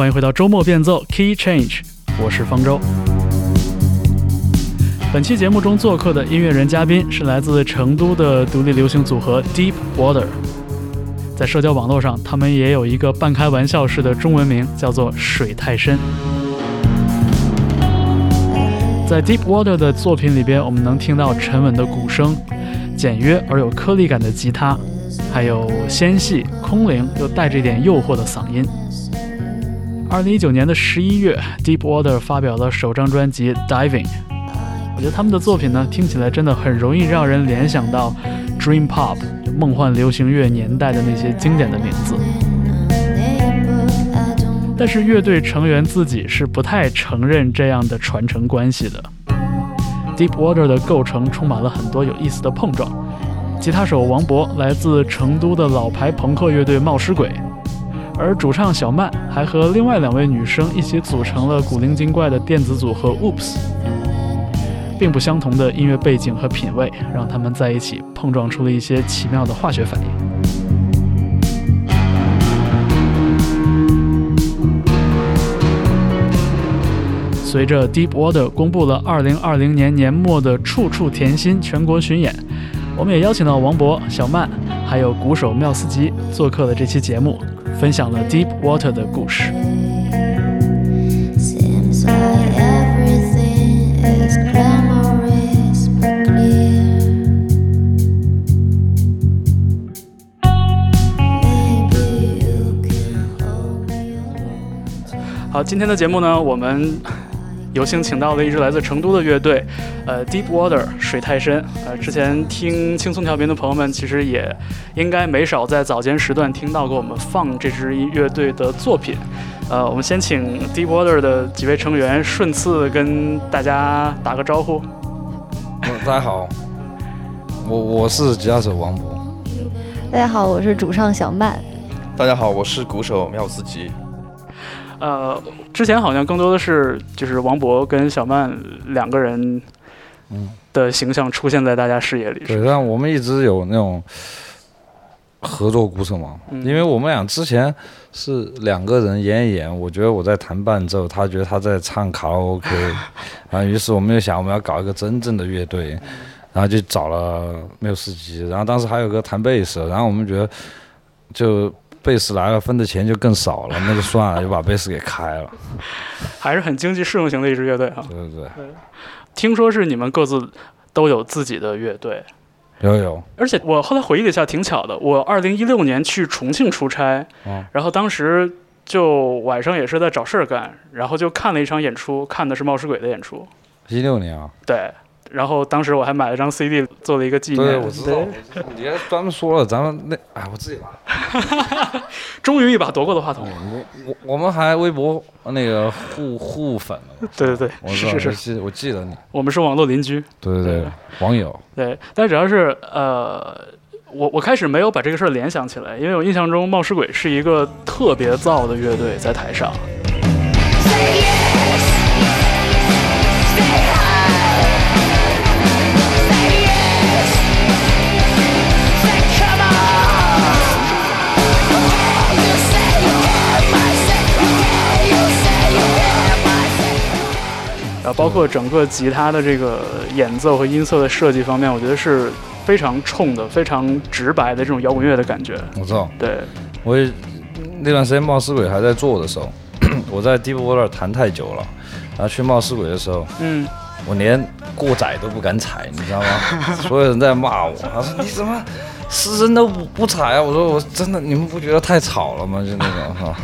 欢迎回到周末变奏 Key Change，我是方舟。本期节目中做客的音乐人嘉宾是来自成都的独立流行组合 Deep Water。在社交网络上，他们也有一个半开玩笑式的中文名，叫做“水太深”。在 Deep Water 的作品里边，我们能听到沉稳的鼓声、简约而有颗粒感的吉他，还有纤细、空灵又带着一点诱惑的嗓音。二零一九年的十一月，Deep Water 发表了首张专辑《Diving》。我觉得他们的作品呢，听起来真的很容易让人联想到 Dream Pop 梦幻流行乐年代的那些经典的名字。但是乐队成员自己是不太承认这样的传承关系的。Deep Water 的构成充满了很多有意思的碰撞。吉他手王博来自成都的老牌朋克乐队冒失鬼，而主唱小曼还和另外两位女生一起组成了古灵精怪的电子组合 Oops。并不相同的音乐背景和品味，让他们在一起碰撞出了一些奇妙的化学反应。随着 Deep Water 公布了2020年年末的《处处甜心》全国巡演，我们也邀请到王博、小曼，还有鼓手缪斯吉做客了这期节目，分享了 Deep Water 的故事。好，今天的节目呢，我们。有幸请到了一支来自成都的乐队，呃，Deep Water 水太深。呃，之前听轻松调频的朋友们，其实也应该没少在早间时段听到过我们放这支乐队的作品。呃，我们先请 Deep Water 的几位成员顺次跟大家打个招呼。大家好，我我是吉他手王博。大家好，我是主唱小曼。大家好，我是鼓手妙思吉。呃，之前好像更多的是就是王博跟小曼两个人，的形象出现在大家视野里。对，但我们一直有那种合作鼓手嘛，因为我们俩之前是两个人演一演，我觉得我在弹伴奏，他觉得他在唱卡拉 OK，然后于是我们就想我们要搞一个真正的乐队，然后就找了缪斯基，然后当时还有个弹贝斯，然后我们觉得就。贝斯来了，分的钱就更少了，那就算了，就把贝斯给开了。还是很经济适用型的一支乐队哈。对对对。听说是你们各自都有自己的乐队。有有。而且我后来回忆了一下，挺巧的。我二零一六年去重庆出差，嗯然后当时就晚上也是在找事儿干，然后就看了一场演出，看的是冒失鬼的演出。一六年啊。对。然后当时我还买了张 CD 做了一个纪念。对，我知道。你还专门说了，咱们那哎，我自己拿。终于一把夺过的话筒。我我我们还微博那个互互粉了。对对对，我是是是，我记得你。我们是网络邻居。对对对，网友。对，但主要是呃，我我开始没有把这个事儿联想起来，因为我印象中冒失鬼是一个特别燥的乐队，在台上。包括整个吉他的这个演奏和音色的设计方面，我觉得是非常冲的、非常直白的这种摇滚乐的感觉。我知道，对，我那段时间冒失鬼还在做的时候，我在 Deep Water 弹太久了，然后去冒失鬼的时候，嗯，我连过载都不敢踩，你知道吗？所有人在骂我，他说你怎么失真都不不踩啊？我说我真的，你们不觉得太吵了吗？就那种哈。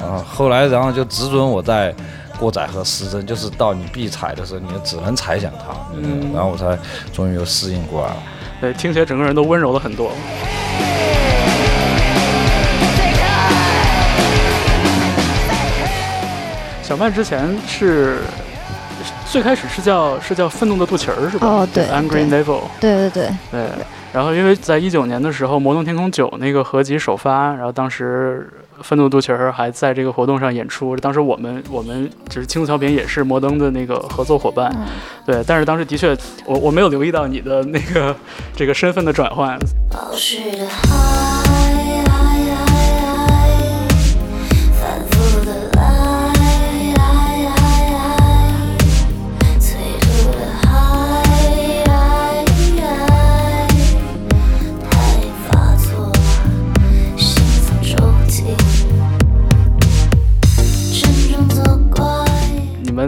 啊，后来然后就只准我在。过载和失真，就是到你必踩的时候，你就只能踩响它，嗯，然后我才终于又适应过来了。对，听起来整个人都温柔了很多。小曼之前是最开始是叫是叫愤怒的肚脐儿是吧？哦，对，Angry Devil。对对对。对。然后因为在一九年的时候，《魔动天空九》那个合集首发，然后当时。愤怒肚脐儿还在这个活动上演出，当时我们我们就是轻松调频也是摩登的那个合作伙伴，对，但是当时的确我我没有留意到你的那个这个身份的转换。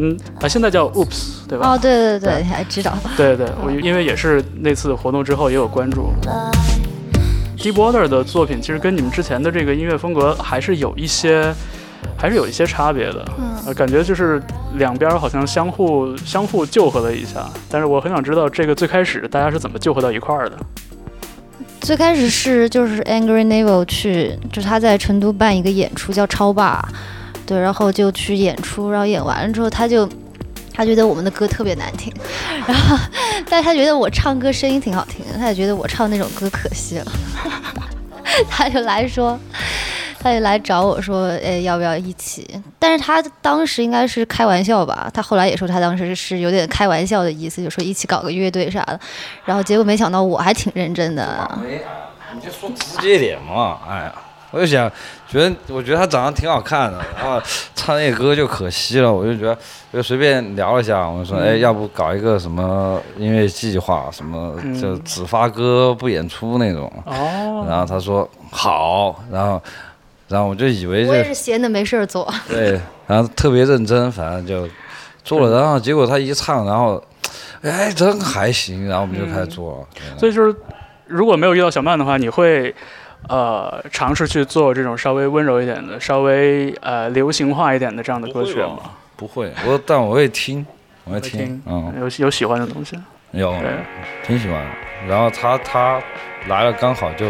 们啊现在叫 Oops 对吧？哦，对对对，还知道。对对，我因为也是那次活动之后也有关注。Deep Water 的作品其实跟你们之前的这个音乐风格还是有一些，还是有一些差别的。嗯，感觉就是两边好像相互相互救合了一下。但是我很想知道这个最开始大家是怎么救合到一块儿的。最开始是就是 Angry Naval 去，就是他在成都办一个演出叫超霸，对，然后就去演出，然后演完了之后他就。他觉得我们的歌特别难听，然后，但他觉得我唱歌声音挺好听，他也觉得我唱那种歌可惜了，他就来说，他就来找我说，哎，要不要一起？但是他当时应该是开玩笑吧，他后来也说他当时是有点开玩笑的意思，就说一起搞个乐队啥的，然后结果没想到我还挺认真的。你就说直接点嘛，哎呀。我就想，觉得我觉得他长得挺好看的，然后唱那歌就可惜了。我就觉得，就随便聊一下，我说，哎，要不搞一个什么音乐计划，什么就只发歌不演出那种。哦。然后他说好，然后，然后我就以为我也是闲的没事儿做。对，然后特别认真，反正就做了。然后结果他一唱，然后，哎，真还行。然后我们就开始做了。所以就是，如果没有遇到小曼的话，你会。呃，尝试去做这种稍微温柔一点的、稍微呃流行化一点的这样的歌曲吗？不会，我但我会听，我会听，嗯，有有喜欢的东西，有，挺喜欢。然后他他来了，刚好就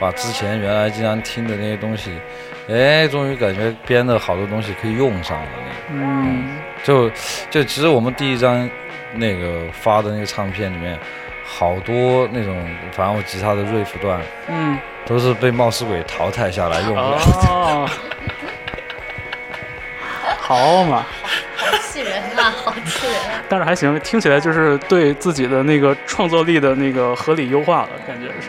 把之前原来经常听的那些东西，哎，终于感觉编的好多东西可以用上了。嗯，就就其实我们第一张那个发的那个唱片里面。好多那种，反正我吉他的 riff 段，嗯，都是被冒失鬼淘汰下来用的。哦，好嘛，好气人啊，好气人！但是还行，听起来就是对自己的那个创作力的那个合理优化了，感觉是。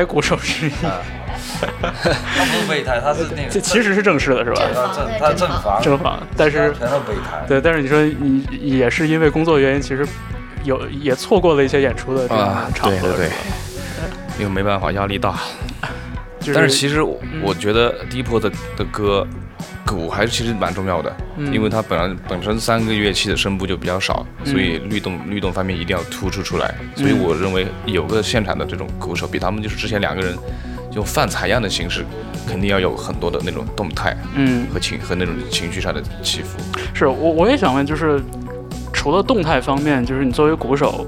备胎鼓手之一，他不是备胎，他是那个，这其实是正式的，是吧？他正他正房正房，但是全是备胎。对，但是你说你也是因为工作原因，其实有也错过了一些演出的这个场合，对对对，因为没办法，压力大。但是其实我觉得 Deep 的的歌。鼓还是其实蛮重要的，因为它本来本身三个乐器的声部就比较少，所以律动律动方面一定要突出出来。所以我认为有个现场的这种鼓手，比他们就是之前两个人用放采样的形式，肯定要有很多的那种动态，嗯，和情和那种情绪上的起伏。是我我也想问，就是除了动态方面，就是你作为鼓手，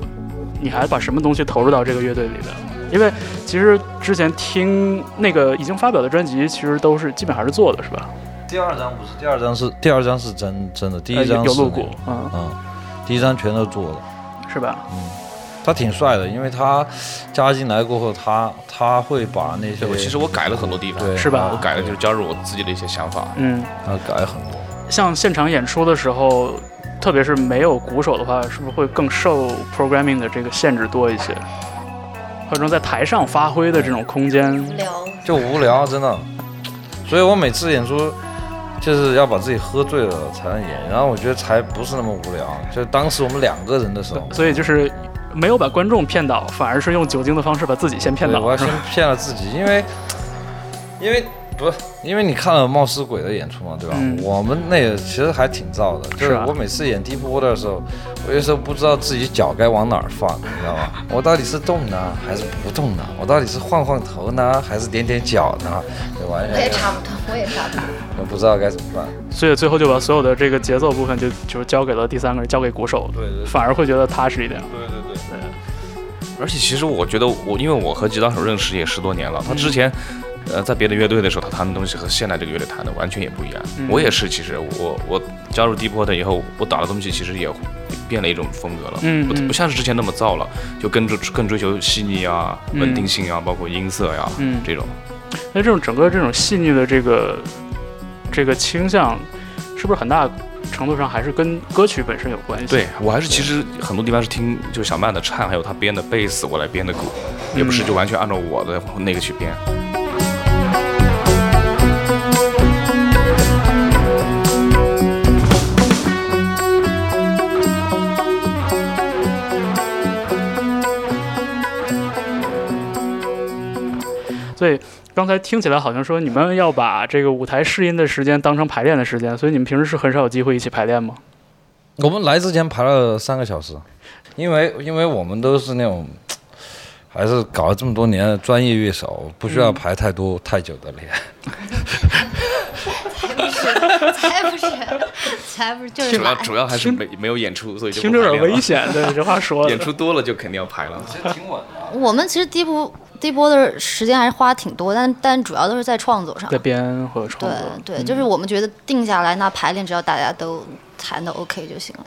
你还把什么东西投入到这个乐队里边？因为其实之前听那个已经发表的专辑，其实都是基本还是做的，是吧？第二张不是，第二张是第二张是真真的，第一张有录过，嗯嗯，第一张全都做了，是吧？嗯，他挺帅的，因为他加进来过后，他他会把那些，其实我改了很多地方，是吧？我改了就是加入我自己的一些想法，嗯，他改很多。像现场演出的时候，特别是没有鼓手的话，是不是会更受 programming 的这个限制多一些？或者在台上发挥的这种空间，无聊，就无聊，真的。所以我每次演出。就是要把自己喝醉了才能演，然后我觉得才不是那么无聊。就当时我们两个人的时候，所以就是没有把观众骗倒，反而是用酒精的方式把自己先骗倒。我要先骗了自己，因为因为。不是，因为你看了冒失鬼的演出嘛，对吧？我们那个其实还挺燥的，就是我每次演 Deep Water 的时候，我有时候不知道自己脚该往哪儿放，你知道吗？我到底是动呢，还是不动呢？我到底是晃晃头呢，还是点点脚呢？就完全我也差不多，我也差不多，我不知道该怎么办。所以最后就把所有的这个节奏部分就就交给了第三个人，交给鼓手，对对，反而会觉得踏实一点。对对对对。而且其实我觉得我，因为我和吉他手认识也十多年了，他之前。呃，在别的乐队的时候，他弹的东西和现在这个乐队弹的完全也不一样。我也是，其实我我加入 Deep Water 以后，我打的东西其实也变了一种风格了，嗯，不不像是之前那么燥了，就更追更追求细腻啊、稳定性啊，包括音色呀，嗯，这种。那这种整个这种细腻的这个这个倾向，是不是很大程度上还是跟歌曲本身有关系？对我还是其实很多地方是听就小曼的唱，还有他编的贝斯，我来编的鼓，也不是就完全按照我的那个去编。所以刚才听起来好像说你们要把这个舞台试音的时间当成排练的时间，所以你们平时是很少有机会一起排练吗？我们来之前排了三个小时，因为因为我们都是那种 还是搞了这么多年的专业乐手，不需要排太多太久的练。才不是，才不是，就是主要主要还是没没有演出，所以就听着有点危险。对，这话说 演出多了就肯定要排了。其实挺稳的。我们其实第一部。这波的时间还是花挺多，但但主要都是在创作上，在编和创作。对对，就是我们觉得定下来那排练，只要大家都弹的 OK 就行了。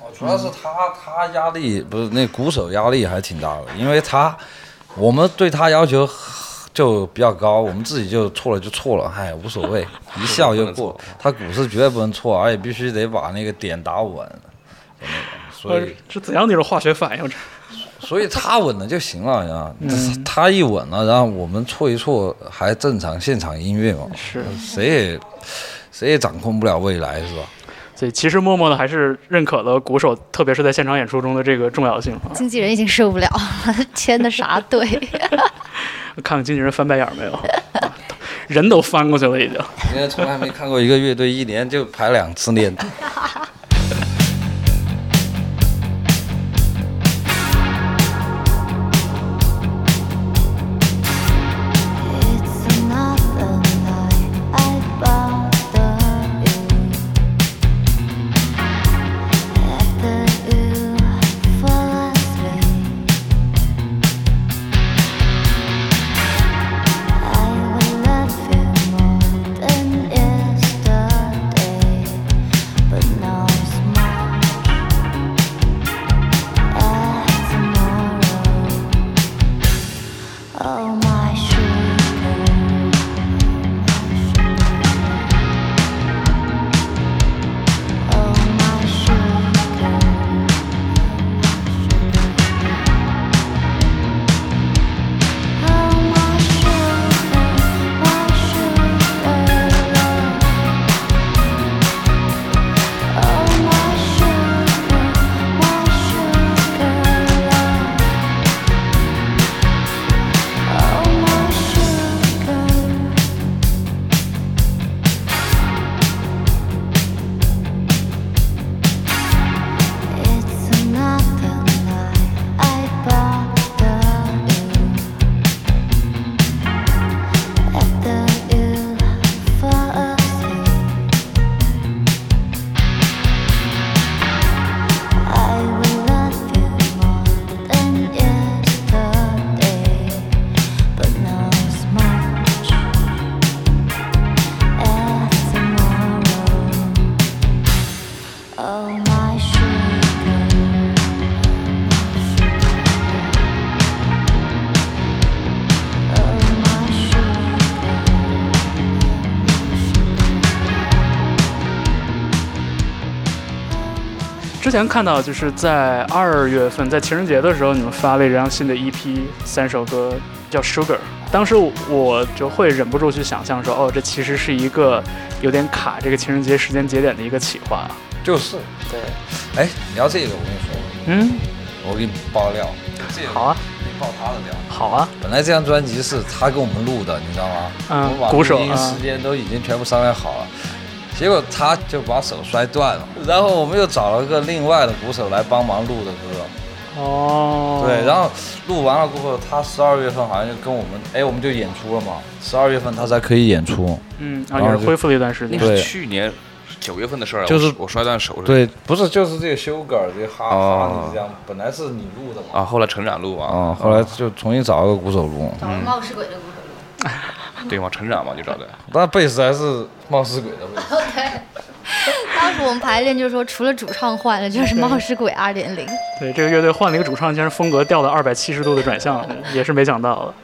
哦，主要是他他压力不是那鼓手压力还挺大的，因为他我们对他要求就比较高，我们自己就错了就错了，哎无所谓，一笑就过。他鼓是绝对不能错，而且必须得把那个点打稳。所以这怎样的一种化学反应？这？所以他稳了就行了呀，他一稳了，然后我们错一错还正常现场音乐嘛。是，谁也谁也掌控不了未来，是吧？所以其实默默的还是认可了鼓手，特别是在现场演出中的这个重要性。经纪人已经受不了了，签的啥队？看看经纪人翻白眼没有？人都翻过去了已经。因为从来没看过一个乐队一年就排两次练。前看到就是在二月份，在情人节的时候，你们发了一张新的 EP，三首歌叫 Sugar。当时我就会忍不住去想象说，哦，这其实是一个有点卡这个情人节时间节点的一个企划。就是，对。哎，你要这个，我跟你说，嗯，我给你爆料。好啊。你爆他的料。好啊。本来这张专辑是他给我们录的，你知道吗？嗯。鼓手啊。时间都已经全部商量好了。结果他就把手摔断了，然后我们又找了个另外的鼓手来帮忙录的歌。哦。对，然后录完了过后，他十二月份好像就跟我们，哎，我们就演出了嘛。十二月份他才可以演出。嗯，然后也是恢复了一段时间。那是，去年九月份的事儿。就是我摔断手。对，不是，就是这个修改这个哈哈这样，本来是你录的嘛。啊，后来成长录啊。啊，后来就重新找了个鼓手录。找了冒失鬼的鼓手录。对嘛，成长嘛就找的。那贝斯还是冒失鬼的贝 斯。对，当时我们排练就是说，除了主唱换了，就是冒失鬼二点零。对，这个乐队换了一个主唱，竟然风格调了二百七十度的转向，也是没想到的。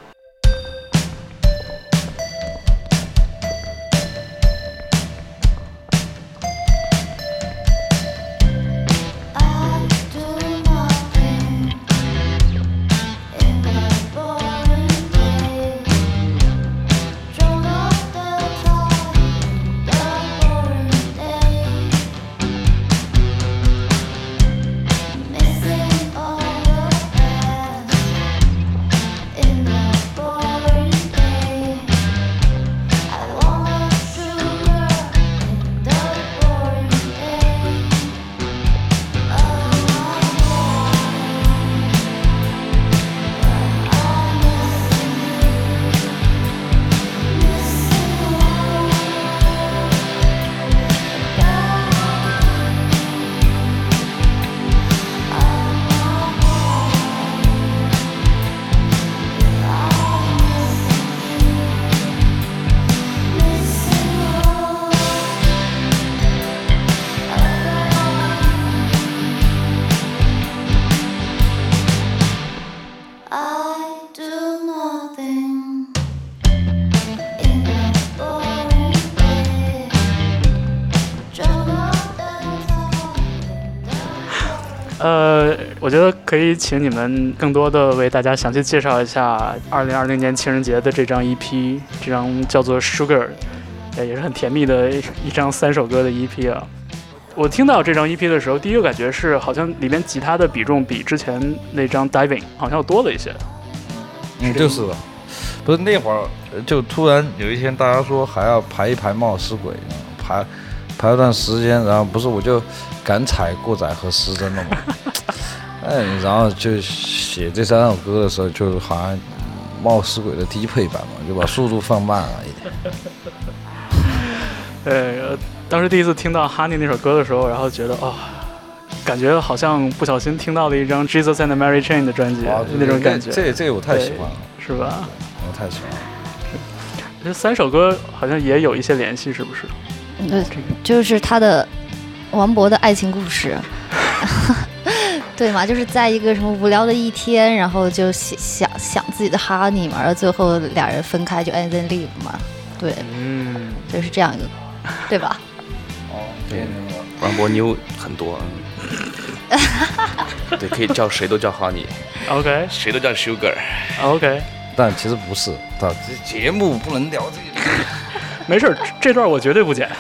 可以请你们更多的为大家详细介绍一下二零二零年情人节的这张 EP，这张叫做 Sugar，也是很甜蜜的一张三首歌的 EP 啊。我听到这张 EP 的时候，第一个感觉是好像里面吉他的比重比之前那张 Diving 好像要多了一些。嗯，就是的，不是那会儿就突然有一天大家说还要排一排冒失鬼，排排了段时间，然后不是我就敢踩过载和失真了吗？哎，然后就写这三首歌的时候，就好像冒失鬼的低配版嘛，就把速度放慢了一点。呃，当时第一次听到《Honey》那首歌的时候，然后觉得哦，感觉好像不小心听到了一张《Jesus and Mary Chain》的专辑，那种感觉。这这个我太喜欢了，是吧？我太喜欢了。这三首歌好像也有一些联系，是不是？对，就是他的王勃的爱情故事。对嘛，就是在一个什么无聊的一天，然后就想想想自己的 honey 嘛，然后最后俩人分开就 end and leave 嘛，对，嗯，就是这样一个，对吧？哦，对，王博妞很多，对，可以叫谁都叫 honey，OK，谁都叫 sugar，OK，但其实不是，这节目不能聊这个，没事，这段我绝对不剪。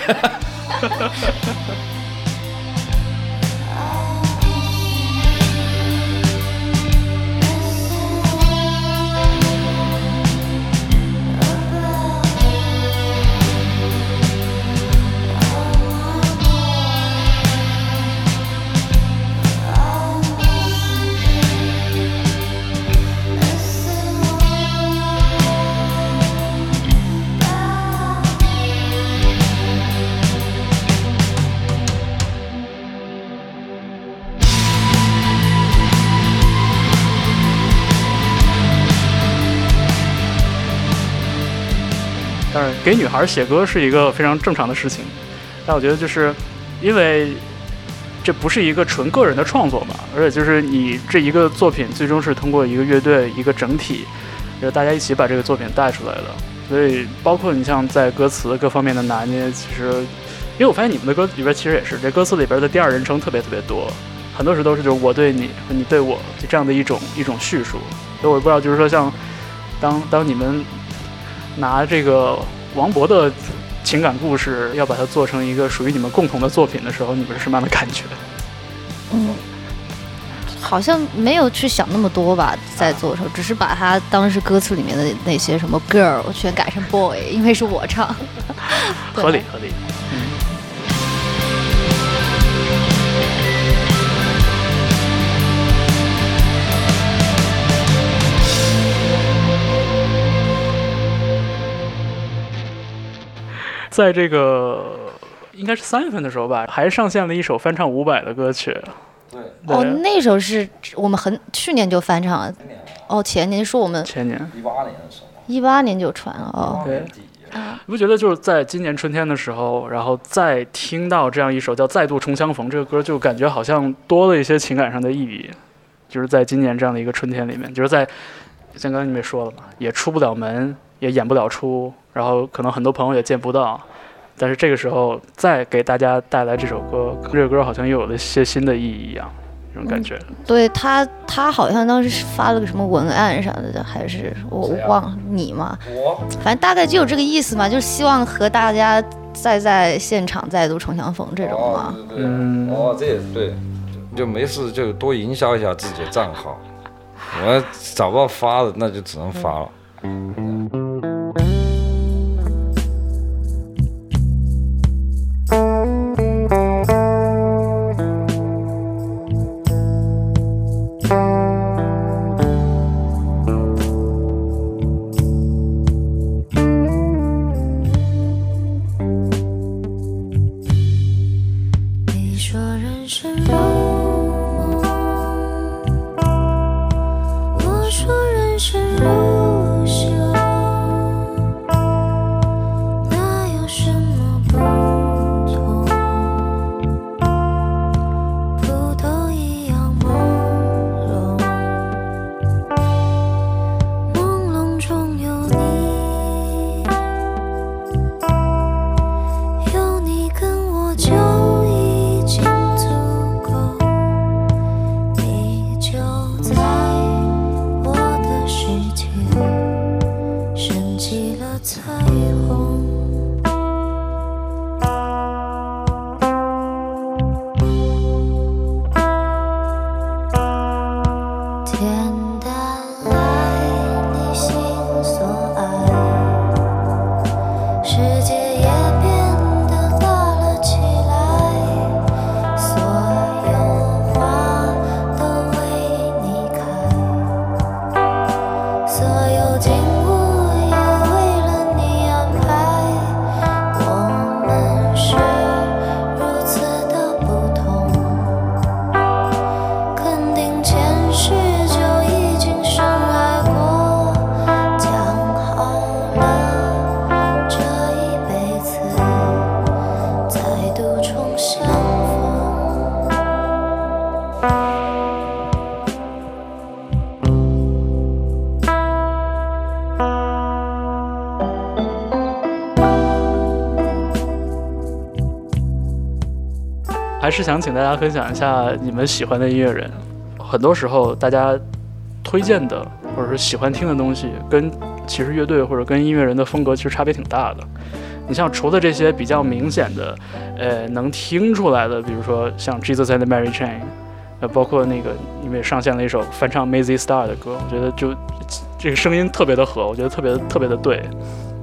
给女孩写歌是一个非常正常的事情，但我觉得就是，因为这不是一个纯个人的创作嘛，而且就是你这一个作品最终是通过一个乐队一个整体，就是大家一起把这个作品带出来的。所以包括你像在歌词各方面的拿捏，其实，因为我发现你们的歌里边其实也是这歌词里边的第二人称特别特别多，很多时候都是就是我对你和你对我就这样的一种一种叙述。所以我不知道就是说像当当你们拿这个。王勃的情感故事要把它做成一个属于你们共同的作品的时候，你们是什么样的感觉？嗯，好像没有去想那么多吧，在做的时候，只是把它当时歌词里面的那些什么 girl 全改成 boy，因为是我唱，合 理 合理。在这个应该是三月份的时候吧，还上线了一首翻唱伍佰的歌曲。对，哦，那首是我们很去年就翻唱了。哦，前年说我们前年一八年的时候。一八年就传了哦。对，你不觉得就是在今年春天的时候，然后再听到这样一首叫《再度重相逢》这个歌，就感觉好像多了一些情感上的意义。就是在今年这样的一个春天里面，就是在像刚才你们也说了嘛，也出不了门，也演不了出，然后可能很多朋友也见不到。但是这个时候再给大家带来这首歌，这首歌好像又有了一些新的意义一样，这种感觉。对他，他好像当时发了个什么文案啥的，还是我忘了你嘛？我反正大概就有这个意思嘛，就是希望和大家再在现场再度重相逢这种嘛。嗯，哦，这也是对，就没事就多营销一下自己的账号，我找不到发的，那就只能发了。还是想请大家分享一下你们喜欢的音乐人。很多时候，大家推荐的或者是喜欢听的东西，跟其实乐队或者跟音乐人的风格其实差别挺大的。你像除了这些比较明显的，呃，能听出来的，比如说像 Jesus and Mary Chain，呃，包括那个你们也上线了一首翻唱 Mazy Star 的歌，我觉得就这个声音特别的合，我觉得特别特别的对。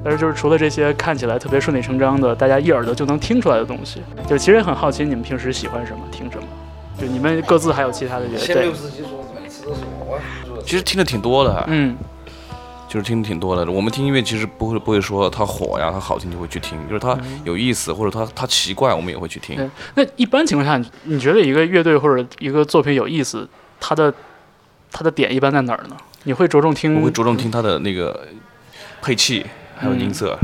但是就是除了这些看起来特别顺理成章的，大家一耳朵就能听出来的东西，就其实也很好奇你们平时喜欢什么，听什么。就你们各自还有其他的乐队。其实听的挺多的，嗯，就是听的挺多的。我们听音乐其实不会不会说它火呀，它好听就会去听，就是它有意思或者它它奇怪，我们也会去听。那一般情况下，你觉得一个乐队或者一个作品有意思，它的它的点一般在哪儿呢？你会着重听？我会着重听它的那个配器。还有音色，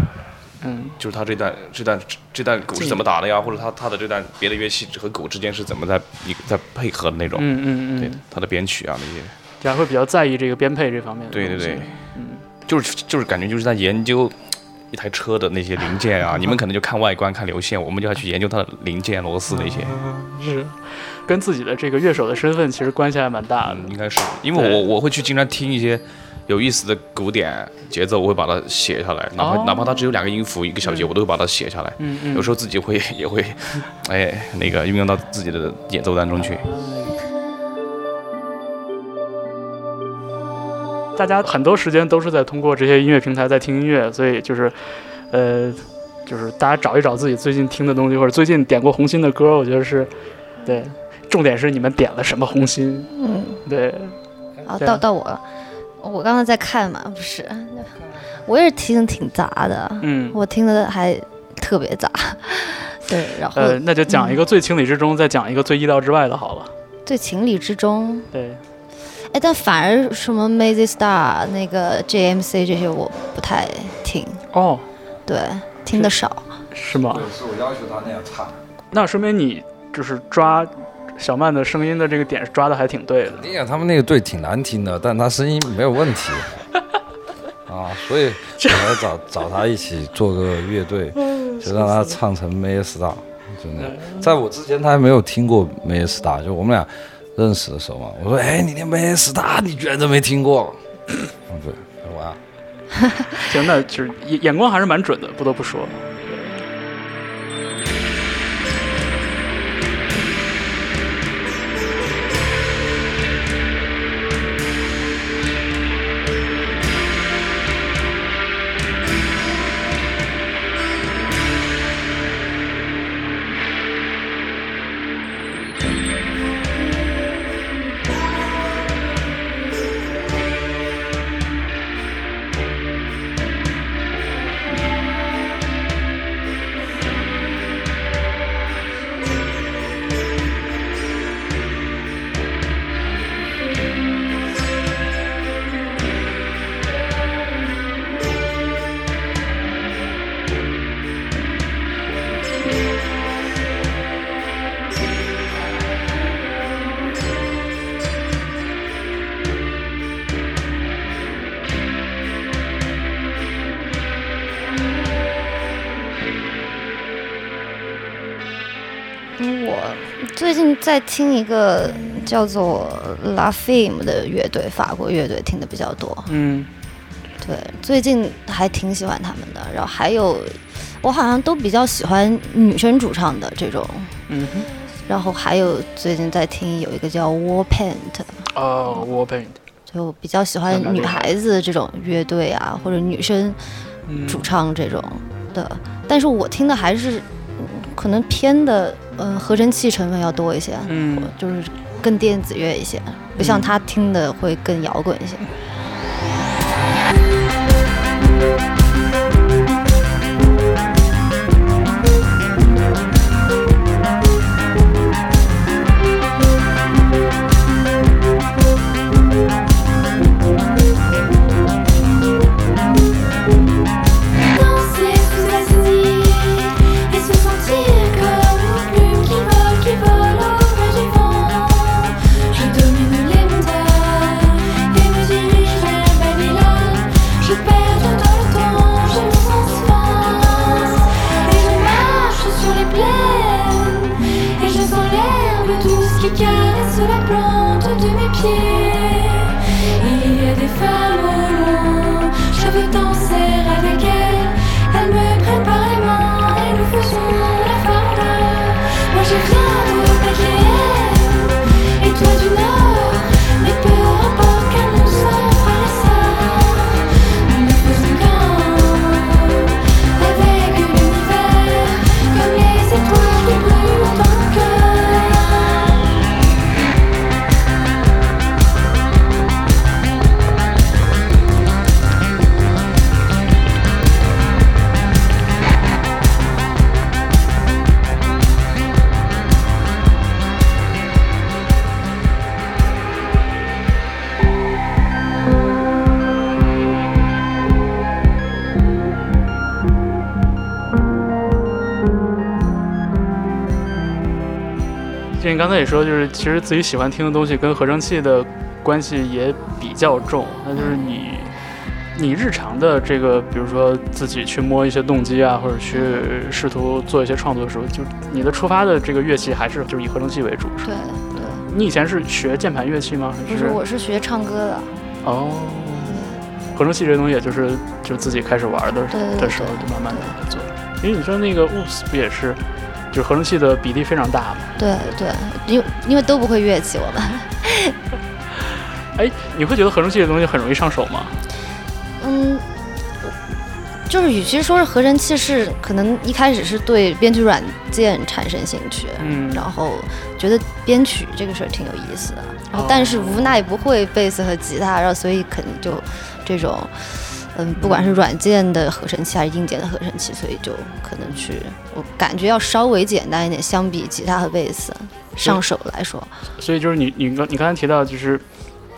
嗯，就是他这段这段这段鼓是怎么打的呀？或者他他的这段别的乐器和鼓之间是怎么在一在配合的那种？嗯嗯嗯，对，他的编曲啊那些，这样会比较在意这个编配这方面。对对对，嗯，就是就是感觉就是在研究一台车的那些零件啊。你们可能就看外观看流线，我们就要去研究它的零件螺丝那些。是，跟自己的这个乐手的身份其实关系还蛮大的。应该是，因为我我会去经常听一些。有意思的鼓点节奏，我会把它写下来，哪怕哪怕它只有两个音符一个小节，我都会把它写下来。嗯嗯。有时候自己会也会，哎，那个运用到自己的演奏当中去。大家很多时间都是在通过这些音乐平台在听音乐，所以就是，呃，就是大家找一找自己最近听的东西，或者最近点过红心的歌，我觉得是，对，重点是你们点了什么红心。嗯，对。啊，到到我了。我刚刚在看嘛，不是，我也是听挺杂的，嗯，我听的还特别杂，对，然后呃，那就讲一个最情理之中，再讲一个最意料之外的，好了。最情理之中，对，哎，但反而什么 Mazy Star 那个 JMC 这些我不太听。哦，对，听的少，是吗？是我要求他那样唱，那说明你就是抓小曼的声音的这个点抓的还挺对的。你想他们那个队挺难听的，但他声音没有问题 啊，所以我要找找他一起做个乐队，就让他唱成 Mazy Star，就那样。在我之前他还没有听过 Mazy Star，就我们俩。认识的时候嘛，我说：“哎，你连梅斯达你居然都没听过？” 嗯，对，我啊，行，那就是眼眼光还是蛮准的，不得不说。在听一个叫做 La Fame 的乐队，法国乐队听的比较多。嗯，对，最近还挺喜欢他们的。然后还有，我好像都比较喜欢女生主唱的这种。嗯哼。然后还有最近在听有一个叫 War Paint。哦，War Paint。就比较喜欢女孩子这种乐队啊，或者女生主唱这种的。但是我听的还是。可能偏的，嗯，合成器成分要多一些，嗯，就是更电子乐一些，不像他听的会更摇滚一些。刚才也说，就是其实自己喜欢听的东西跟合成器的关系也比较重。那就是你，你日常的这个，比如说自己去摸一些动机啊，或者去试图做一些创作的时候，就你的出发的这个乐器还是就是以合成器为主。对对。你以前是学键盘乐器吗？不是，我是学唱歌的。哦。合成器这东西，也就是就自己开始玩的的时候，就慢慢的做。因为你说那个 woops 不也是？就是合成器的比例非常大嘛？对对，因为因为都不会乐器，我们。哎，你会觉得合成器的东西很容易上手吗？嗯，就是与其说是合成器，是可能一开始是对编曲软件产生兴趣，嗯，然后觉得编曲这个事儿挺有意思的，然后但是无奈不会贝斯和吉他，然后所以肯定就这种。嗯，不管是软件的合成器还是硬件的合成器，所以就可能去，我感觉要稍微简单一点，相比吉他和贝斯上手来说。所以就是你你刚你刚才提到就是，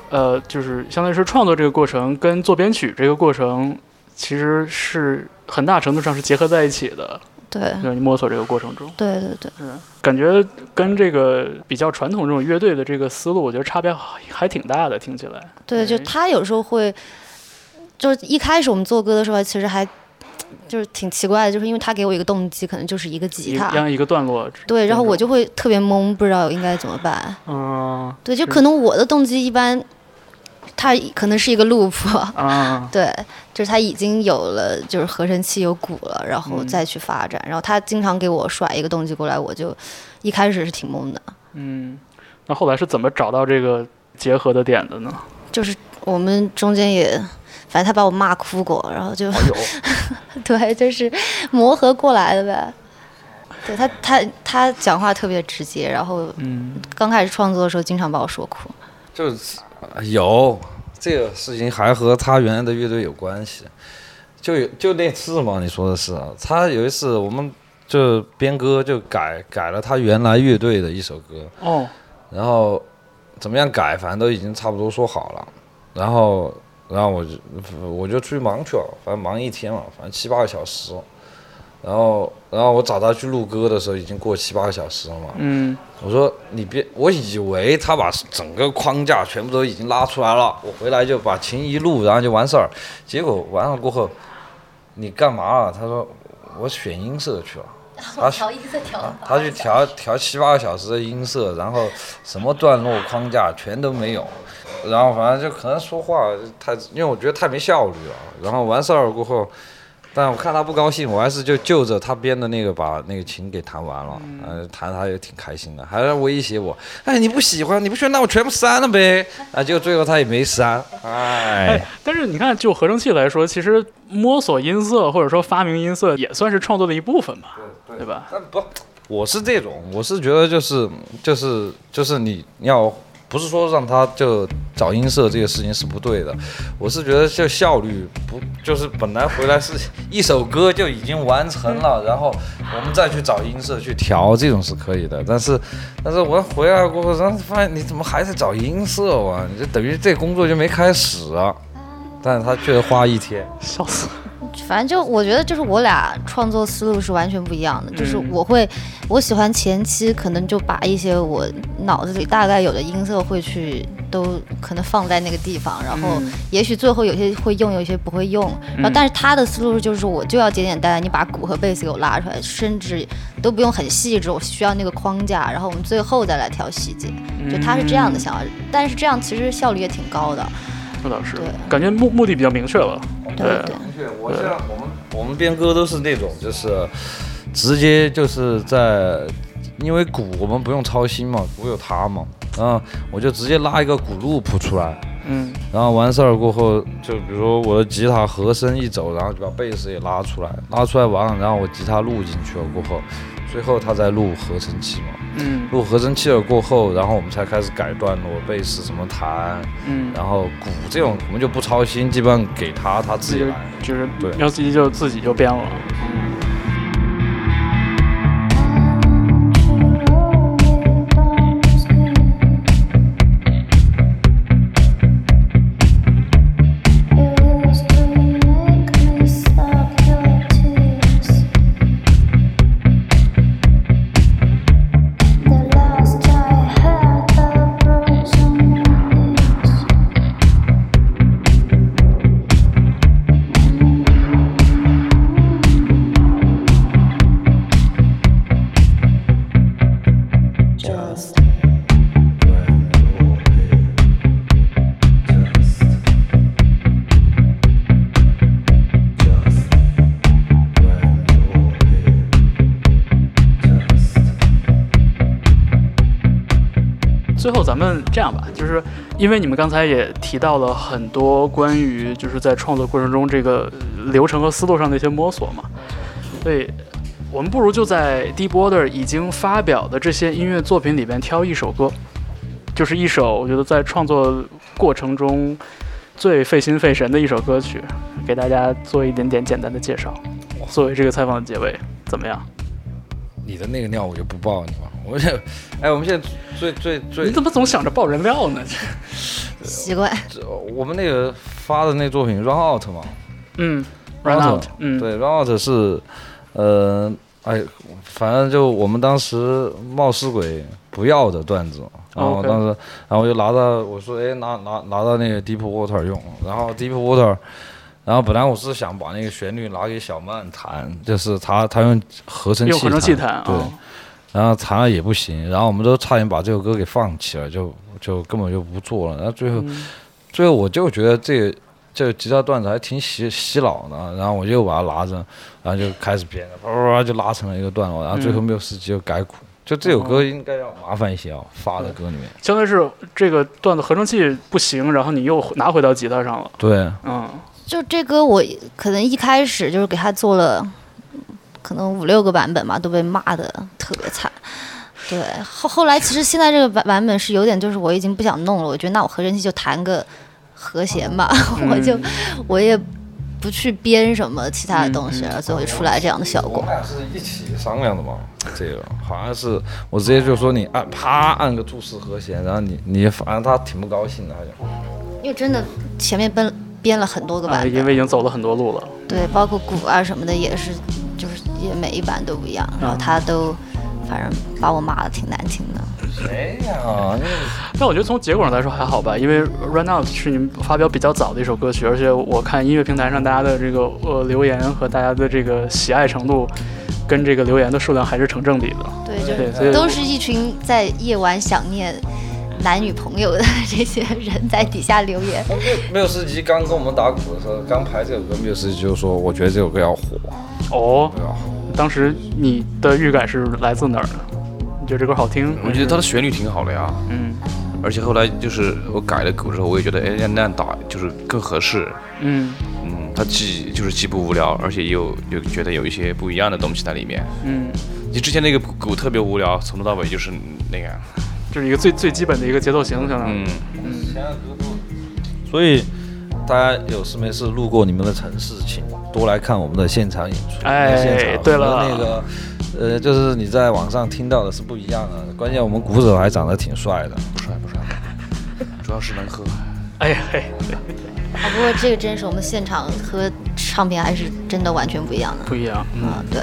呃，就是相当于是创作这个过程跟做编曲这个过程，其实是很大程度上是结合在一起的。对，让你摸索这个过程中，对对对，是感觉跟这个比较传统这种乐队的这个思路，我觉得差别还挺大的，听起来。对，就他有时候会，就是一开始我们做歌的时候，其实还 就是挺奇怪的，就是因为他给我一个动机，可能就是一个吉他，一样一个段落。对，然后我就会特别懵，不知道应该怎么办。嗯。对，就可能我的动机一般。它可能是一个 loop，啊，对，就是他已经有了，就是合成器有鼓了，然后再去发展。然后他经常给我甩一个动机过来，我就一开始是挺懵的。嗯，那后来是怎么找到这个结合的点的呢？就是我们中间也，反正他把我骂哭过，然后就，对，就是磨合过来的呗。对他，他他讲话特别直接，然后，嗯，刚开始创作的时候经常把我说哭。就是。有这个事情还和他原来的乐队有关系，就有就那次嘛，你说的是，他有一次我们就编歌就改改了他原来乐队的一首歌，哦，然后怎么样改，反正都已经差不多说好了，然后然后我就我就出去忙去了，反正忙一天嘛，反正七八个小时。然后，然后我找他去录歌的时候，已经过七八个小时了嘛。嗯。我说你别，我以为他把整个框架全部都已经拉出来了，我回来就把琴一录，然后就完事儿。结果完了过后，你干嘛了？他说我选音色去了。他调音色调。他去调调七八个小时的音色，然后什么段落框架全都没有，然后反正就可能说话太，因为我觉得太没效率了。然后完事儿过后。但我看他不高兴，我还是就就着他编的那个把那个琴给弹完了，嗯，弹他也挺开心的，还威胁我，哎，你不喜欢，你不喜欢，那我全部删了呗，啊，结果最后他也没删，哎，但是你看，就合成器来说，其实摸索音色或者说发明音色也算是创作的一部分吧，对对吧？但不，我是这种，我是觉得就是就是就是你要。不是说让他就找音色这个事情是不对的，我是觉得就效率不就是本来回来是一首歌就已经完成了，然后我们再去找音色去调这种是可以的，但是但是我回来过后，然后发现你怎么还在找音色哇？你就等于这工作就没开始啊！但是他确实花一天，笑死。反正就我觉得，就是我俩创作思路是完全不一样的。就是我会，我喜欢前期可能就把一些我脑子里大概有的音色会去都可能放在那个地方，然后也许最后有些会用，有些不会用。然后但是他的思路就是我就要简简单单，你把鼓和贝斯给我拉出来，甚至都不用很细致，我需要那个框架，然后我们最后再来调细节。就他是这样的想法，但是这样其实效率也挺高的。那倒是，感觉目目的比较明确了。对，明确。我现在我们我们编歌都是那种，就是直接就是在，因为鼓我们不用操心嘛，鼓有它嘛，然后，我就直接拉一个鼓 loop 出来，嗯，然后完事儿过后，就比如说我的吉他和声一走，然后就把贝斯也拉出来，拉出来完了，然后我吉他录进去了过后。最后他在录合成器嘛，嗯，录合成器了过后，然后我们才开始改段落，贝斯怎么弹，嗯，然后鼓这种我们就不操心，基本上给他他自己来，就是对，要自己就自己就编了。最咱们这样吧，就是因为你们刚才也提到了很多关于就是在创作过程中这个流程和思路上的一些摸索嘛，所以我们不如就在 Deep Water 已经发表的这些音乐作品里边挑一首歌，就是一首我觉得在创作过程中最费心费神的一首歌曲，给大家做一点点简单的介绍，作为这个采访的结尾，怎么样？你的那个料我就不报你了。我这哎，我们现在最最最，你怎么总想着爆人料呢？这奇怪。我们那个发的那作品《Run Out》嘛，嗯，Run Out，嗯，对，Run Out 是，呃，哎，反正就我们当时冒失鬼不要的段子，然后当时，然后我就拿到，我说，哎，拿拿拿到那个 Deep Water 用，然后 Deep Water。然后本来我是想把那个旋律拿给小曼弹，就是他他用合成器弹，对，然后弹了也不行，然后我们都差点把这首歌给放弃了，就就根本就不做了。然后最后，最后我就觉得这个这个吉他段子还挺洗洗脑的，然后我又把它拿着，然后就开始编，啪啪啪就拉成了一个段落，然后最后没有时机就改谱。就这首歌应该要麻烦一些啊，发的歌里面。相当于是这个段子合成器不行，然后你又拿回到吉他上了。对，嗯。就这歌，我可能一开始就是给他做了，可能五六个版本吧，都被骂的特别惨。对，后后来其实现在这个版版本是有点，就是我已经不想弄了。我觉得那我合成器就弹个和弦吧，我就我也不去编什么其他的东西，然后最后就出来这样的效果。我们俩是一起商量的嘛，这个好像是我直接就说你按啪按个注释和弦，然后你你反正他挺不高兴的，好像。因为真的前面奔。编了很多个版本，因为已经走了很多路了。对，包括鼓啊什么的也是，就是也每一版都不一样。然后他都，反正把我骂的挺难听的。谁呀？但我觉得从结果上来说还好吧，因为《Run Out》是你们发表比较早的一首歌曲，而且我看音乐平台上大家的这个呃留言和大家的这个喜爱程度，跟这个留言的数量还是成正比的。对，就是都是一群在夜晚想念。男女朋友的这些人在底下留言。没有司机刚跟我们打鼓的时候，刚排这首歌，没有司机就说：“我觉得这首歌要火。”哦，当时你的预感是来自哪儿呢？你觉得这歌好听？我觉得它的旋律挺好的呀。嗯。而且后来就是我改了鼓之后，我也觉得哎那样打就是更合适。嗯。嗯，它既就是既不无聊，而且又又觉得有一些不一样的东西在里面。嗯。你之前那个鼓特别无聊，从头到尾就是那样。这是一个最最基本的一个节奏型，相当于。嗯。所以大家有事没事路过你们的城市，请多来看我们的现场演出。哎，对了，那个呃，就是你在网上听到的是不一样的。关键我们鼓手还长得挺帅的，不帅不帅，主要是能喝。哎呀嘿。啊，不过这个真是我们现场和唱片还是真的完全不一样的。不一样。嗯，对。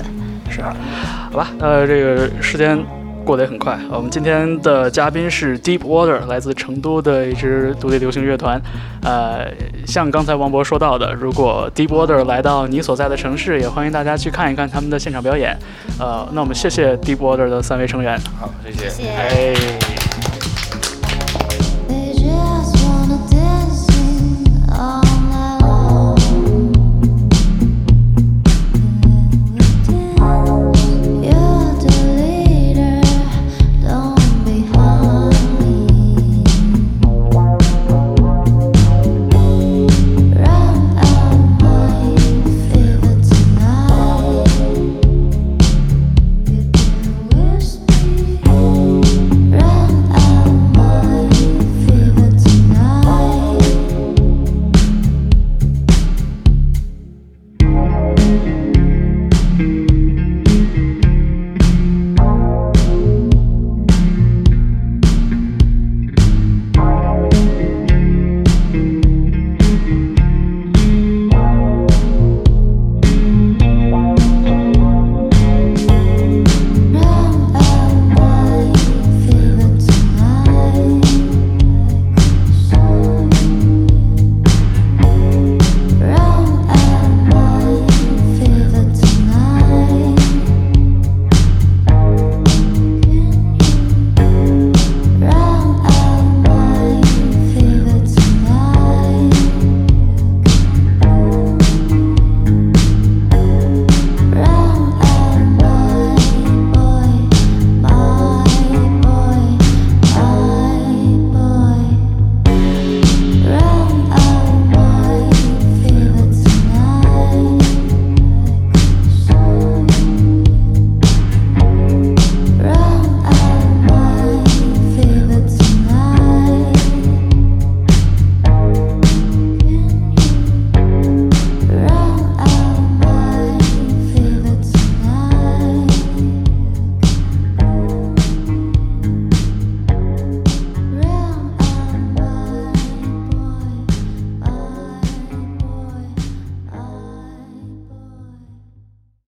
是。好吧，呃，这个时间。过得也很快。我们今天的嘉宾是 Deep Water，来自成都的一支独立流行乐团。呃，像刚才王博说到的，如果 Deep Water 来到你所在的城市，也欢迎大家去看一看他们的现场表演。呃，那我们谢谢 Deep Water 的三位成员。好，谢谢。哎。